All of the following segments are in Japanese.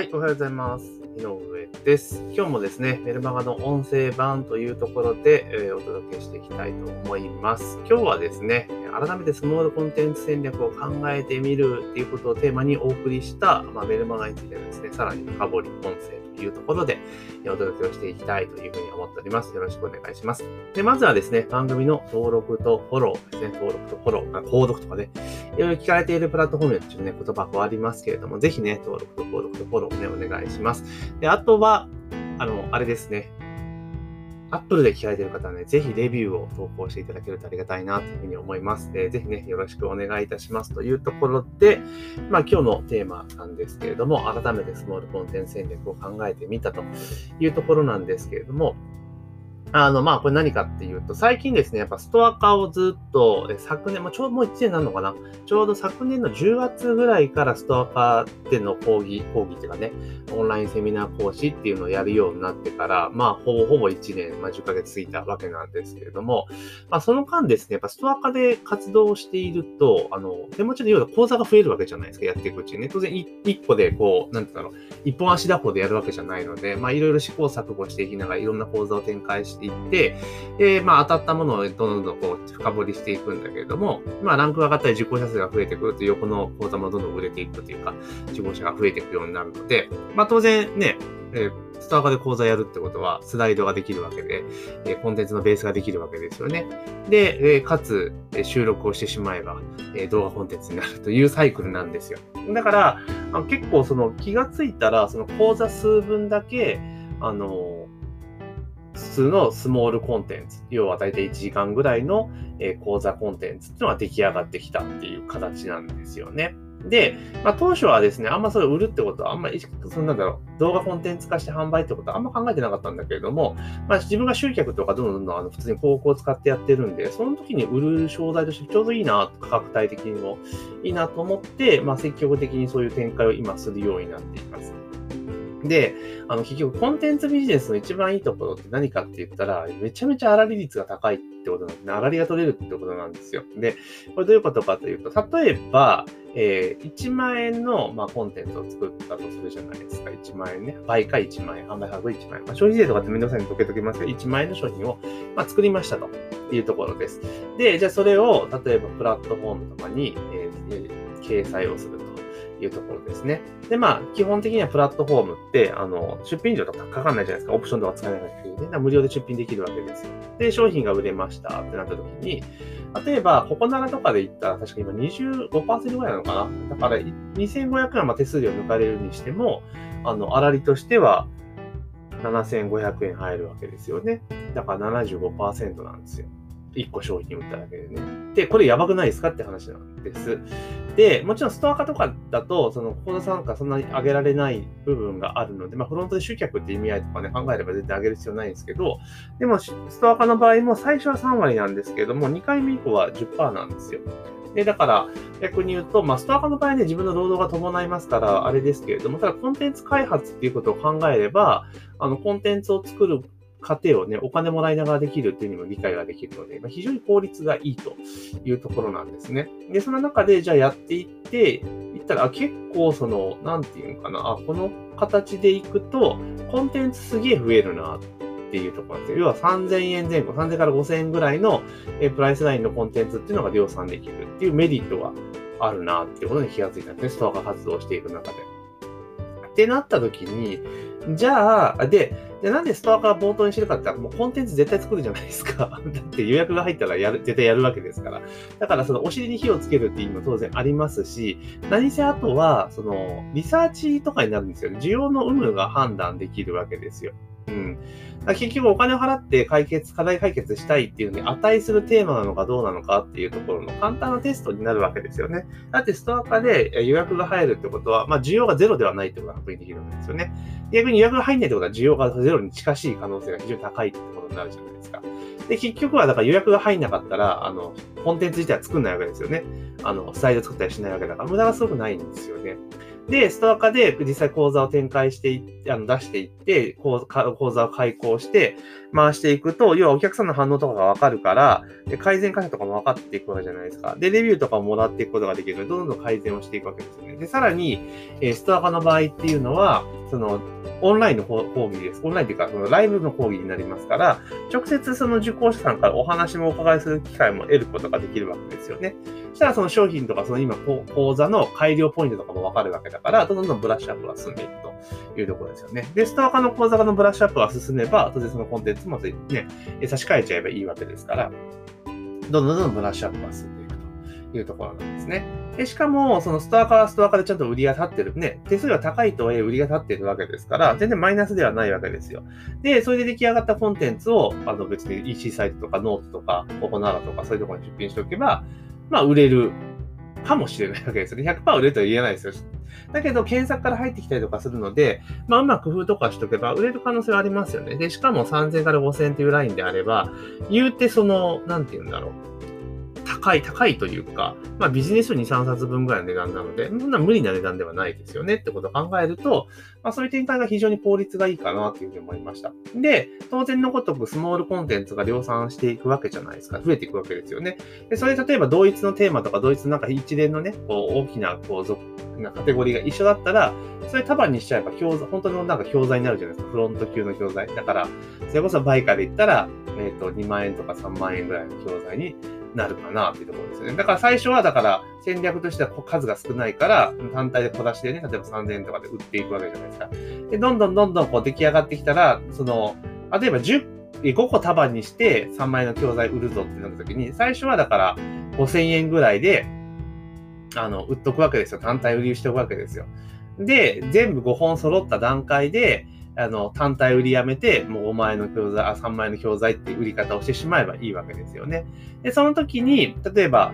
はい、おはようございます。井上です。今日もですね、メルマガの音声版というところで、えー、お届けしていきたいと思います。今日はですね、改めてスモールコンテンツ戦略を考えてみるっていうことをテーマにお送りした、まあ、メルマガについてですね、さらに深掘り音声というところでお届けをしていきたいというふうに思っております。よろしくお願いします。で、まずはですね、番組の登録とフォローですね、登録とフォロー、購読とかね、いろいろ聞かれているプラットフォームでちょっとね、言葉変わりますけれども、ぜひね、登録と購読とフォローをね、お願いします。で、あとは、あの、あれですね、Apple で聞かれている方はね、ぜひレビューを投稿していただけるとありがたいなというふうに思います。えー、ぜひね、よろしくお願いいたしますというところで、まあ今日のテーマなんですけれども、改めてスモールコンテンツ戦略を考えてみたというところなんですけれども、あの、まあ、これ何かっていうと、最近ですね、やっぱストア化をずっと、昨年、まあ、ちょうどもう1年なのかな？ちょうど昨年の10月ぐらいからストア化での講義、講義っていうかね、オンラインセミナー講師っていうのをやるようになってから、まあ、ほぼほぼ1年、まあ、10ヶ月過ぎたわけなんですけれども、まあ、その間ですね、やっぱストア化で活動していると、あの、手持ちのような講座が増えるわけじゃないですか、やっていくうちにね。当然、1個でこう、なんて言うんだろう、一本足打法でやるわけじゃないので、まあ、いろいろ試行錯誤していきながら、いろんな講座を展開してしていって、で、まあ当たったものをどんどんこう深掘りしていくんだけれども、まあランクが上がったり受講者数が増えてくると横の講座もどんどん売れていくというか、受講者が増えていくようになるので、まあ当然ね、えー、スターカで講座やるってことは、スライドができるわけで、えー、コンテンツのベースができるわけですよね。で、えー、かつ、え収録をしてしまえば、え動画コンテンツになるというサイクルなんですよ。だから、あ結構その気がついたら、その講座数分だけ、あの普通のスモールコンテンツ、要は大体1時間ぐらいの講座コンテンツっていうのが出来上がってきたっていう形なんですよね。で、まあ、当初はですね、あんまそれ売るってことは、あんまり、そんなんだろう、動画コンテンツ化して販売ってことはあんま考えてなかったんだけれども、まあ、自分が集客とかどんどんどんどんあの普通に広告を使ってやってるんで、その時に売る商材としてちょうどいいな、価格帯的にもいいなと思って、まあ、積極的にそういう展開を今するようになっています。で、あの、結局、コンテンツビジネスの一番いいところって何かって言ったら、めちゃめちゃ粗利率が高いってことなんですね。粗利が取れるってことなんですよ。で、これどういうことかというと、例えば、えー、1万円の、まあ、コンテンツを作ったとするじゃないですか。1万円ね。倍か1万円。販売価格1万円。まあ、消費税とかってめんどくさいに解けときますけど、1万円の商品を、まあ、作りましたというところです。で、じゃあそれを、例えばプラットフォームとかに、えー、掲載をすると。いうところですね。で、まあ、基本的にはプラットフォームって、あの、出品料とかかかんないじゃないですか。オプションとか使えないからね。無料で出品できるわけですよ。で、商品が売れましたってなった時に、例えば、ココナラとかで言ったら、確か今25%ぐらいなのかな。だから、2500円は手数料抜かれるにしても、あの、粗利としては、7500円入るわけですよね。だから75%なんですよ。1個商品売っただけでね。で、これやばくないですかって話なんです。で、もちろんストア化とかだと、その、口座参加そんなに上げられない部分があるので、まあ、フロントで集客って意味合いとかね、考えれば全然上げる必要ないんですけど、でも、ストア化の場合も最初は3割なんですけれども、2回目以降は10%なんですよ。で、だから、逆に言うと、まあ、ストア化の場合ね、自分の労働が伴いますから、あれですけれども、ただ、コンテンツ開発っていうことを考えれば、あの、コンテンツを作る過程をね、お金もらいながらできるっていうにも理解ができるので、まあ、非常に効率がいいというところなんですね。で、その中で、じゃあやっていって、いったら、結構その、なんていうのかな、あ、この形でいくと、コンテンツすげえ増えるなっていうところなんですよ。要は3000円前後、3000から5000円ぐらいのえプライスラインのコンテンツっていうのが量産できるっていうメリットがあるなっていうことに気がついたんですね。ストアが活動していく中で。ってなった時に、じゃあ、で、で、なんでストアから冒頭にしてるかって言ったら、もうコンテンツ絶対作るじゃないですか。だって予約が入ったらやる、絶対やるわけですから。だからそのお尻に火をつけるっていう意味も当然ありますし、何せあとは、その、リサーチとかになるんですよね。需要の有無が判断できるわけですよ。うん。結局お金を払って解決、課題解決したいっていうのに値するテーマなのかどうなのかっていうところの簡単なテストになるわけですよね。だってストア化で予約が入るってことは、まあ需要がゼロではないってことが確認できるんですよね。逆に予約が入んないってことは需要がゼロに近しい可能性が非常に高いってことになるじゃないですか。で、結局はだから予約が入んなかったら、あの、コンテンツ自体は作んないわけですよね。あの、スタイル作ったりしないわけだから、無駄がすごくないんですよね。で、ストア化で実際講座を展開していって、あの出していって、講座を開講して回していくと、要はお客さんの反応とかがわかるから、改善箇所とかも分かっていくわけじゃないですか。で、レビューとかももらっていくことができるので、どんどん改善をしていくわけですよね。で、さらに、えストア化の場合っていうのは、その、オンラインの講義です。オンラインっていうか、そのライブの講義になりますから、直接その受講者さんからお話もお伺いする機会も得ることができるわけですよね。そしたらその商品とか、その今、講座の改良ポイントとかもわかるわけだから、どんどんブラッシュアップが進んでいくというところですよね。で、ストア化の講座のブラッシュアップが進めば、当然そのコンテンツもね、差し替えちゃえばいいわけですから、どんどんどんブラッシュアップが進んでいくというところなんですね。でしかも、そのストアカはストアカでちゃんと売りが立ってる。ね、手数料高いとはいえ売りが立ってるわけですから、全然マイナスではないわけですよ。で、それで出来上がったコンテンツを、あの別に EC サイトとかノートとか、ココナラとかそういうところに出品しておけば、まあ売れるかもしれないわけですよね。100%売れるとは言えないですよ。だけど、検索から入ってきたりとかするので、まあ、うまく工夫とかしとけば、売れる可能性はありますよね。で、しかも3000から5000というラインであれば、言うてその、なんて言うんだろう。高い、高いというか、まあビジネス書2、3冊分ぐらいの値段なので、そんな無理な値段ではないですよねってことを考えると、まあそういう展開が非常に効率がいいかなというふうに思いました。で、当然のごとくスモールコンテンツが量産していくわけじゃないですか。増えていくわけですよね。で、それ例えば同一のテーマとか同一のなんか一連のね、こう大きなこうなカテゴリーが一緒だったら、それ束にしちゃえば教材、本当のなんか教材になるじゃないですか。フロント級の教材。だから、それこそバイカで言ったら、えっ、ー、と、2万円とか3万円ぐらいの教材になるかなっていうところですね。だから最初は、だから戦略としては数が少ないから、単体で小出しでね、例えば3000円とかで売っていくわけじゃないですか。で、どんどんどんどんこう出来上がってきたら、その、例えば10、5個束にして3万円の教材売るぞってなった時に、最初はだから5000円ぐらいで、あの、売っとくわけですよ。単体売りしておくわけですよ。で、全部5本揃った段階で、あの、単体売りやめて、もう5万円の教材、あ、3万円の教材って売り方をしてしまえばいいわけですよね。で、その時に、例えば、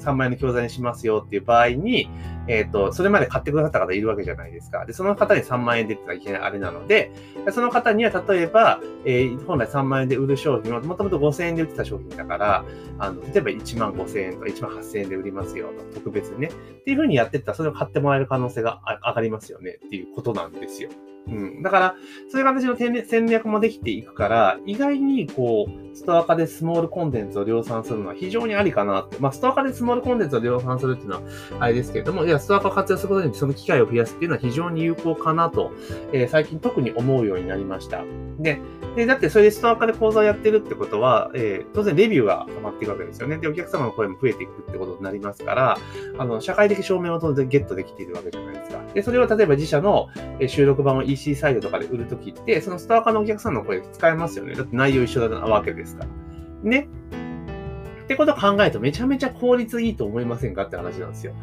3万円の教材にしますよっていう場合に、えっ、ー、と、それまで買ってくださった方いるわけじゃないですか。で、その方に3万円でって言ったらいけないあれなので、その方には例えば、えー、本来3万円で売る商品は、もともと5000円で売ってた商品だから、あの、例えば1万5000円とか1万8000円で売りますよと、特別にね。っていうふうにやってったら、それを買ってもらえる可能性が上がりますよねっていうことなんですよ。うん。だから、そういう形の戦略もできていくから、意外にこう、ストア化でスモールコンテンツを量産するのは非常にありかなって。まあ、ストア化でスモールコンテンツを量産するっていうのは、あれですけれども、いや、ストア化を活用することにその機会を増やすっていうのは非常に有効かなと、えー、最近特に思うようになりました。で、でだってそれでストア化で講座をやってるってことは、えー、当然レビューが溜まっていくわけですよね。で、お客様の声も増えていくってことになりますから、あの、社会的証明を当然ゲットできているわけじゃないですか。で、それを例えば自社の収録版を EC サイトとかで売るときって、そのストア化のお客さんの声使えますよね。だって内容一緒なわけですから。ね。ってことを考えるとめちゃめちゃ効率いいと思いませんかって話なんですよ。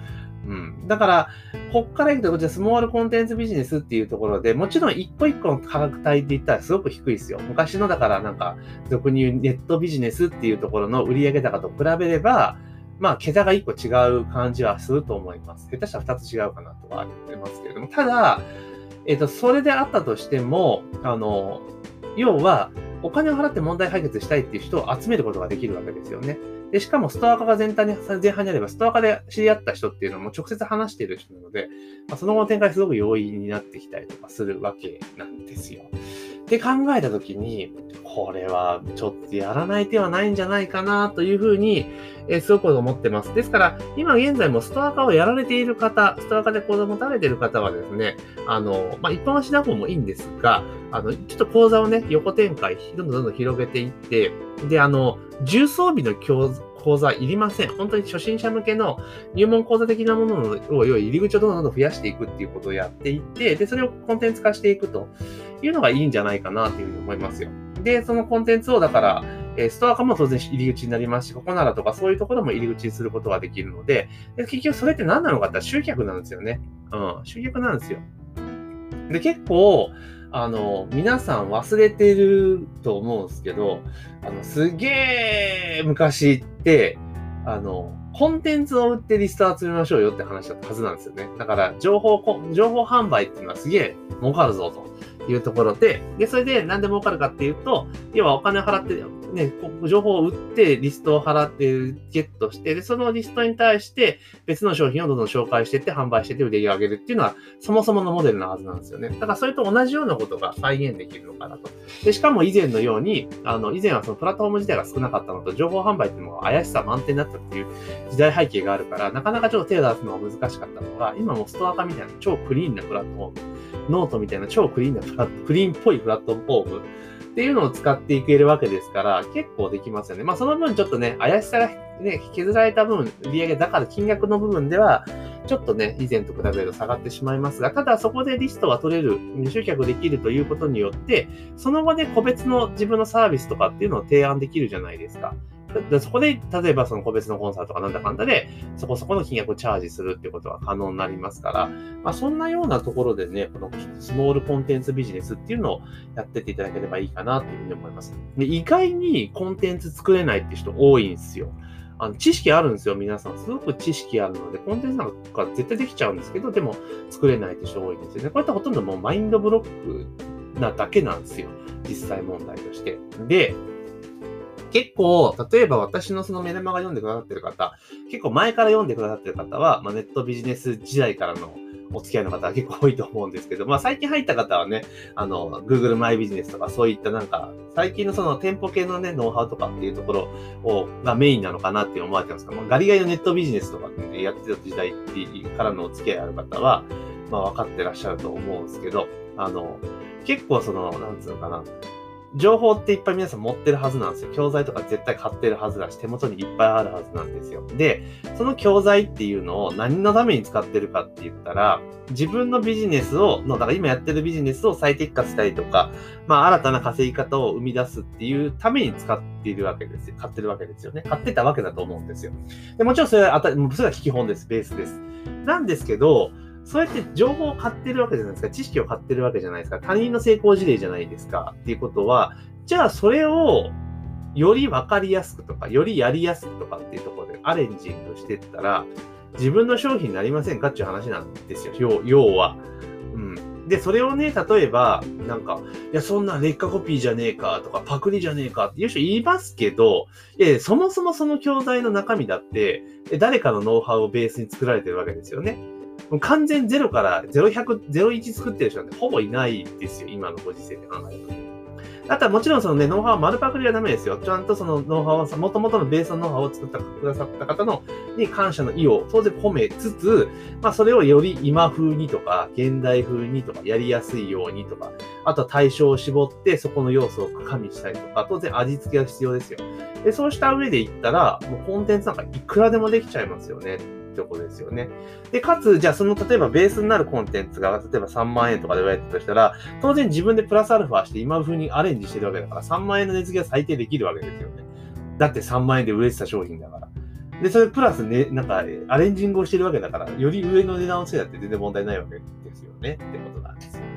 うん。だから、こっから行くと、じゃあスモールコンテンツビジネスっていうところで、もちろん一個一個の価格帯で言ったらすごく低いですよ。昔のだからなんか、俗に言うネットビジネスっていうところの売上高と比べれば、まあ、桁が一個違う感じはすると思います。下手したら二つ違うかなとは言ってますけれども、ただ、えっ、ー、と、それであったとしても、あの、要は、お金を払って問題解決したいっていう人を集めることができるわけですよね。で、しかもストア化が全体に、前半にあれば、ストア化で知り合った人っていうのも直接話している人なので、まあ、その後の展開すごく容易になってきたりとかするわけなんですよ。って考えたときに、これはちょっとやらない手はないんじゃないかなというふうに、えー、すごく思ってます。ですから、今現在もストア化をやられている方、ストア化で講座を持たれている方はですね、あの、まあ、一般はしなくもいいんですが、あの、ちょっと講座をね、横展開、どんどんどんどん広げていって、で、あの、重装備の教講座いりません。本当に初心者向けの入門講座的なものを、要は入り口をどんどんどん増やしていくっていうことをやっていって、で、それをコンテンツ化していくというのがいいんじゃないかなというふうに思いますよ。で、そのコンテンツをだから、えストア化も当然入り口になりますし、ここならとかそういうところも入り口にすることができるので、で結局それって何なのかって集客なんですよね。うん、集客なんですよ。で、結構、あの、皆さん忘れてると思うんですけど、あの、すげえ昔って、あの、コンテンツを売ってリスト集めましょうよって話だったはずなんですよね。だから、情報、情報販売っていうのはすげえ儲かるぞというところで、で、それでなんで儲かるかっていうと、要はお金を払って、ね、情報を売って、リストを払って、ゲットして、で、そのリストに対して別の商品をどんどん紹介していって、販売していって売り上げ上げるっていうのは、そもそものモデルなはずなんですよね。だからそれと同じようなことが再現できるのかなと。で、しかも以前のように、あの、以前はそのプラットフォーム自体が少なかったのと、情報販売っていうのが怪しさ満点だったっていう時代背景があるから、なかなかちょっと手を出すのが難しかったのが、今もストアカみたいな超クリーンなプラットフォーム、ノートみたいな超クリーンなプラクリーンっぽいプラットフォームっていうのを使っていけるわけですから、結構できますよね。まあその分ちょっとね、怪しさがね、削られた分、売上高で金額の部分では、ちょっとね、以前と比べると下がってしまいますが、ただそこでリストが取れる、集客できるということによって、その後で個別の自分のサービスとかっていうのを提案できるじゃないですか。でそこで、例えばその個別のコンサートかなんだかんだで、そこそこの金額をチャージするってことは可能になりますから、まあ、そんなようなところでね、このスモールコンテンツビジネスっていうのをやってっていただければいいかなっていうふうに思います。で意外にコンテンツ作れないって人多いんですよ。あの、知識あるんですよ、皆さん。すごく知識あるので、コンテンツなんか絶対できちゃうんですけど、でも作れないって人多いんですよね。これってほとんどもうマインドブロックなだけなんですよ。実際問題として。で、結構、例えば私のそのメルマガ読んでくださってる方、結構前から読んでくださってる方は、まあ、ネットビジネス時代からのお付き合いの方は結構多いと思うんですけど、まあ最近入った方はね、あの、Google マイビジネスとかそういったなんか、最近のその店舗系のね、ノウハウとかっていうところを、がメインなのかなって思われてますけど、ガリガリのネットビジネスとかってやってた時代からのお付き合いある方は、まあ分かってらっしゃると思うんですけど、あの、結構その、なんつうのかな、情報っていっぱい皆さん持ってるはずなんですよ。教材とか絶対買ってるはずだし、手元にいっぱいあるはずなんですよ。で、その教材っていうのを何のために使ってるかって言ったら、自分のビジネスを、の、だから今やってるビジネスを最適化したりとか、まあ新たな稼ぎ方を生み出すっていうために使っているわけですよ。買ってるわけですよね。買ってたわけだと思うんですよ。でもちろんそれは、それは聞き本です。ベースです。なんですけど、そうやって情報を買ってるわけじゃないですか。知識を買ってるわけじゃないですか。他人の成功事例じゃないですか。っていうことは、じゃあそれをより分かりやすくとか、よりやりやすくとかっていうところでアレンジングしていったら、自分の商品になりませんかっていう話なんですよ。要は。うん。で、それをね、例えば、なんか、いや、そんな劣化コピーじゃねえかとか、パクリじゃねえかっていう人言いますけど、いやそもそもその教材の中身だって、誰かのノウハウをベースに作られてるわけですよね。完全ゼロから0100、01作ってる人なんてほぼいないですよ。今のご時世で考えると。あとはもちろんそのね、ノウハウは丸パクリはダメですよ。ちゃんとそのノウハウを、もともとのベースのノウハウを作ってくださった方の、に感謝の意を当然込めつつ、まあそれをより今風にとか、現代風にとか、やりやすいようにとか、あとは対象を絞ってそこの要素を加味したりとか、当然味付けが必要ですよ。で、そうした上で言ったら、もうコンテンツなんかいくらでもできちゃいますよね。ってとですよね。で、かつ、じゃあその、例えばベースになるコンテンツが、例えば3万円とかで売られたとしたら、当然自分でプラスアルファして今風にアレンジしてるわけだから、3万円の値付けは最低できるわけですよね。だって3万円で売れてた商品だから。で、それプラスね、なんか、アレンジングをしてるわけだから、より上の値段をつけたって全然問題ないわけですよね。ってことなんですよ。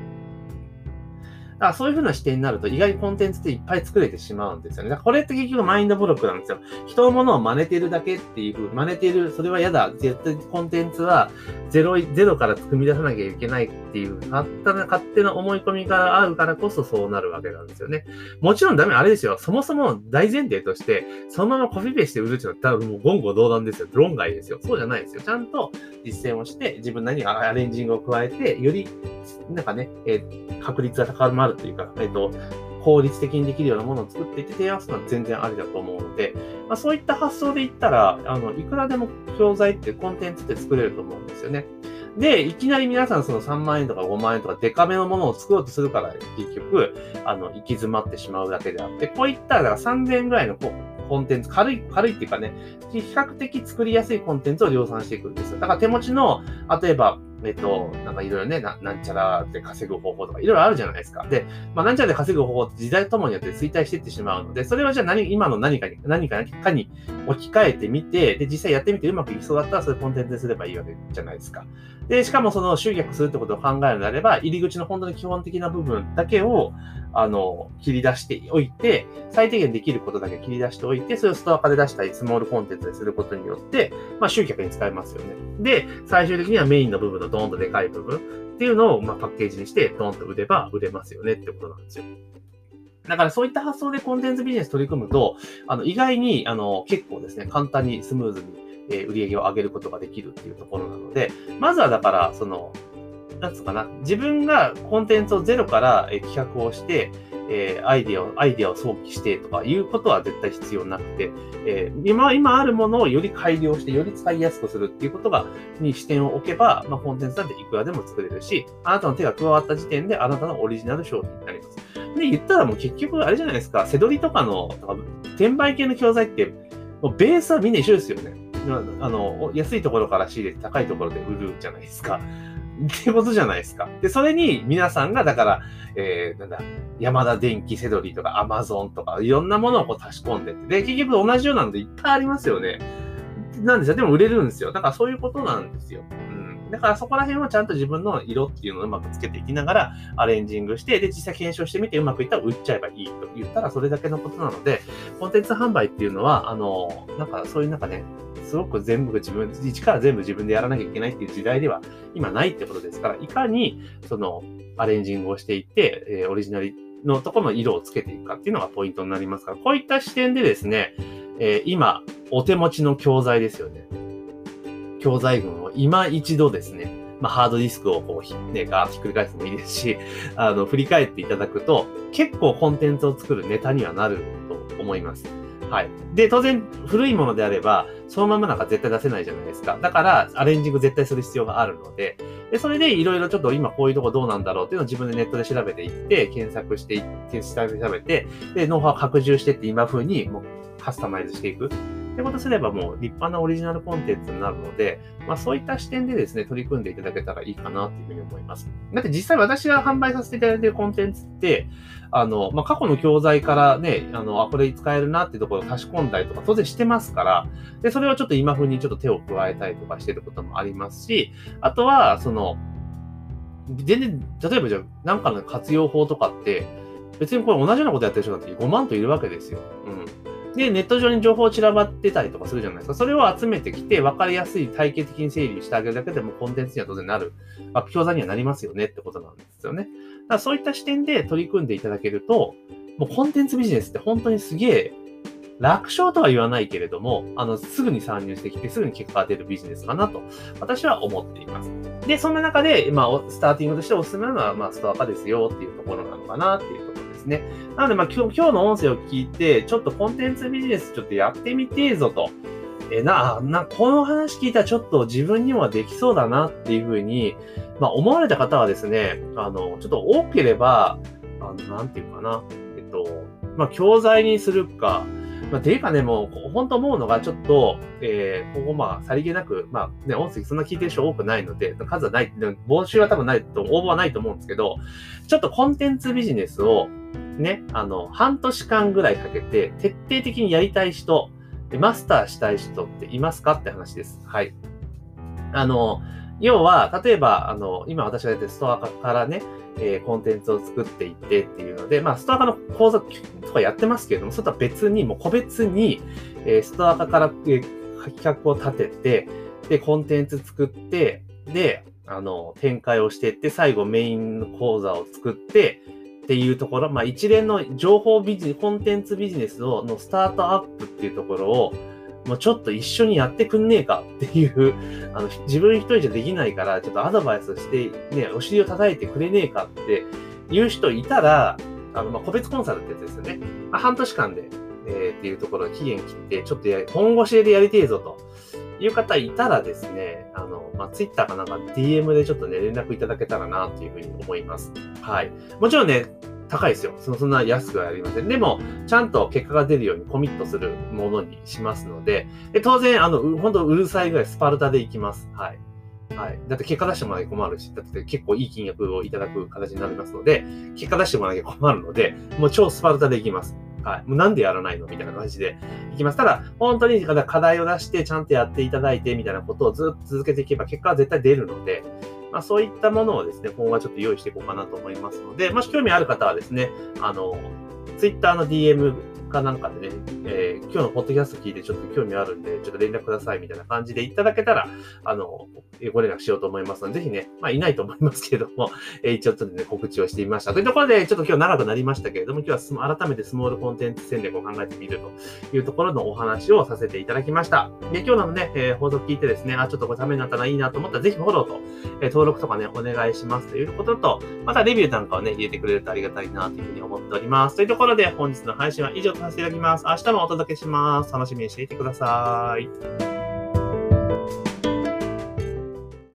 だからそういう風な視点になると意外にコンテンツっていっぱい作れてしまうんですよね。これって結局マインドブロックなんですよ。人のものを真似てるだけっていう風、真似てる、それは嫌だ。絶対コンテンツはゼロ、ゼロから組み出さなきゃいけないっていう、勝手な、勝手な思い込みがあるからこそそうなるわけなんですよね。もちろんダメ、あれですよ。そもそも大前提として、そのままコピペして売るっていうのは多分もう言語道断ですよ。論外ですよ。そうじゃないですよ。ちゃんと実践をして、自分なりにアレンジングを加えて、より、なんかね、えー、確率が高まるというか、えっ、と、効率的にできるようなものを作っていって提案するのは全然ありだと思うので、まあ、そういった発想で言ったら、あの、いくらでも教材ってコンテンツって作れると思うんですよね。で、いきなり皆さんその3万円とか5万円とかデカめのものを作ろうとするから、結局、あの、行き詰まってしまうだけであって、こういった、ら3000円ぐらいのこうコンテンツ、軽い、軽いっていうかね、比較的作りやすいコンテンツを量産していくんですよ。だから手持ちの、例えば、えっと、なんかいろいろねな、なんちゃらで稼ぐ方法とかいろいろあるじゃないですか。で、まあ、なんちゃらで稼ぐ方法って時代ともによって衰退していってしまうので、それはじゃあ何、今の何かに、何かかに置き換えてみて、で、実際やってみてうまくいきそうだったら、それコンテンツにすればいいわけじゃないですか。で、しかもその集客するってことを考えるのであれば、入り口の本当に基本的な部分だけを、あの、切り出しておいて、最低限できることだけ切り出しておいて、それをストア化で出したり、スモールコンテンツにすることによって、まあ、集客に使えますよね。で、最終的にはメインの部分のドーンとでかい部分っていうのを、まあ、パッケージにして、ドーンと売れば売れますよねってことなんですよ。だからそういった発想でコンテンツビジネス取り組むと、あの、意外に、あの、結構ですね、簡単にスムーズに、売り上げを上げることができるっていうところなので、まずはだから、その、なんつうかな、自分がコンテンツをゼロから、企画をして、えー、アイディアを、アイディアを想起してとかいうことは絶対必要なくて、えー、今、今あるものをより改良して、より使いやすくするっていうことが、に視点を置けば、まあ、コンテンツなんていくらでも作れるし、あなたの手が加わった時点で、あなたのオリジナル商品になります。で、言ったらもう結局、あれじゃないですか、セドリとかの、転売系の教材って、もうベースはみんな一緒ですよね。あの、安いところから仕入れて高いところで売るじゃないですか。ってことじゃないですか。で、それに皆さんが、だから、えー、なんだ、山田電機セドリとかアマゾンとか、いろんなものをこう足し込んでって。で、結局同じようなのでいっぱいありますよね。なんですよ。でも売れるんですよ。だからそういうことなんですよ。うん。だからそこら辺はちゃんと自分の色っていうのをうまくつけていきながらアレンジングして、で、実際検証してみてうまくいったら売っちゃえばいいと言ったらそれだけのことなので、コンテンツ販売っていうのは、あの、なんかそういうなんかね、すごく全部自分、一から全部自分でやらなきゃいけないっていう時代では今ないってことですから、いかにそのアレンジングをしていって、えー、オリジナルのところの色をつけていくかっていうのがポイントになりますから、こういった視点でですね、えー、今、お手持ちの教材ですよね。教材群を今一度ですね、まあ、ハードディスクをこう、ね、ガーッひっくり返すのもいいですし、あの、振り返っていただくと、結構コンテンツを作るネタにはなると思います。はい。で、当然、古いものであれば、そのままなんか絶対出せないじゃないですか。だから、アレンジング絶対する必要があるので、で、それでいろいろちょっと今こういうとこどうなんだろうっていうのを自分でネットで調べていって、検索していって、調べて、で、ノウハウを拡充してって今風にもうカスタマイズしていく。ってことすればもう立派なオリジナルコンテンツになるので、まあそういった視点でですね、取り組んでいただけたらいいかなっていうふうに思います。だって実際私が販売させていただいているコンテンツって、あの、まあ過去の教材からね、あの、あ、これ使えるなっていうところを足し込んだりとか当然してますから、で、それをちょっと今風にちょっと手を加えたりとかしてることもありますし、あとは、その、全然、例えばじゃあ、なんかの活用法とかって、別にこれ同じようなことやってる人なんて5万といるわけですよ。うん。で、ネット上に情報を散らばってたりとかするじゃないですか。それを集めてきて、分かりやすい体系的に整理してあげるだけでもコンテンツには当然なる、まあ、教材にはなりますよねってことなんですよね。だからそういった視点で取り組んでいただけると、もうコンテンツビジネスって本当にすげえ楽勝とは言わないけれども、あの、すぐに参入してきて、すぐに結果が出るビジネスかなと、私は思っています。で、そんな中で、まあ、スターティングとしておすすめなのは、まあ、ストア化ですよっていうところなのかなっていうね。なので、まあ、今日、の音声を聞いて、ちょっとコンテンツビジネスちょっとやってみてえぞと。えな、な、この話聞いたらちょっと自分にもできそうだなっていうふうに、まあ、思われた方はですね、あの、ちょっと多ければ、あの、なんていうかな、えっと、まあ、教材にするか、まあ、ていうかね、もう、本当思うのが、ちょっと、えー、ここまあ、さりげなく、まあ、ね、音声そんな聞いてる人多くないので、数はない、募集は多分ないと、応募はないと思うんですけど、ちょっとコンテンツビジネスを、ね、あの、半年間ぐらいかけて、徹底的にやりたい人、マスターしたい人っていますかって話です。はい。あの、要は、例えば、あの、今私がやってるストアからね、えー、コンテンツを作っていってっていうので、まあ、ストア化の講座とかやってますけれども、それとは別に、もう個別に、えー、ストア化から、えー、企画を立てて、で、コンテンツ作って、で、あの、展開をしていって、最後メインの講座を作って、っていうところ、まあ一連の情報ビジネス、コンテンツビジネスをのスタートアップっていうところを、もうちょっと一緒にやってくんねえかっていう、あの、自分一人じゃできないから、ちょっとアドバイスして、ね、お尻を叩いてくれねえかっていう人いたら、あの、まあ、個別コンサルってやつですよね。まあ、半年間で、えー、っていうところ期限切って、ちょっとや、本腰でやりてえぞという方いたらですね、あの、まあ、Twitter かなんか DM でちょっとね、連絡いただけたらなというふうに思います。はい。もちろんね、高いですよ。そそんな安くはありません。でも、ちゃんと結果が出るようにコミットするものにしますので、で当然、あの、本当うるさいぐらいスパルタでいきます。はい。はい。だって結果出してもらわなきゃ困るし、だって結構いい金額をいただく形になりますので、結果出してもらわなきゃ困るので、もう超スパルタでいきます。はい。もうなんでやらないの？みたいな感じでいきます。ただ、本当に課題を出して、ちゃんとやっていただいて、みたいなことをずっと続けていけば、結果は絶対出るので、まあ、そういったものをですね、今後はちょっと用意していこうかなと思いますので、もし興味ある方はですね、あの、Twitter の DM かなんかでね、えー、今日のポッドキャスト聞いてちょっと興味あるんで、ちょっと連絡くださいみたいな感じでいただけたら、あの、ご連絡しようと思いますので、ぜひね、まあいないと思いますけれども、えー、一応ちょっとね、告知をしてみました。というところで、ちょっと今日長くなりましたけれども、今日は改めてスモールコンテンツ戦略を考えてみるというところのお話をさせていただきました。で、今日のね、えー、放送聞いてですね、あ、ちょっとこれためになったらいいなと思ったら、ぜひフォローと、えー、登録とかね、お願いしますということと、またレビューなんかをね、入れてくれるとありがたいなというふうに思っております。というところで、本日の配信は以上とさせていただきます。明日もお届けします。楽しみにしていてください。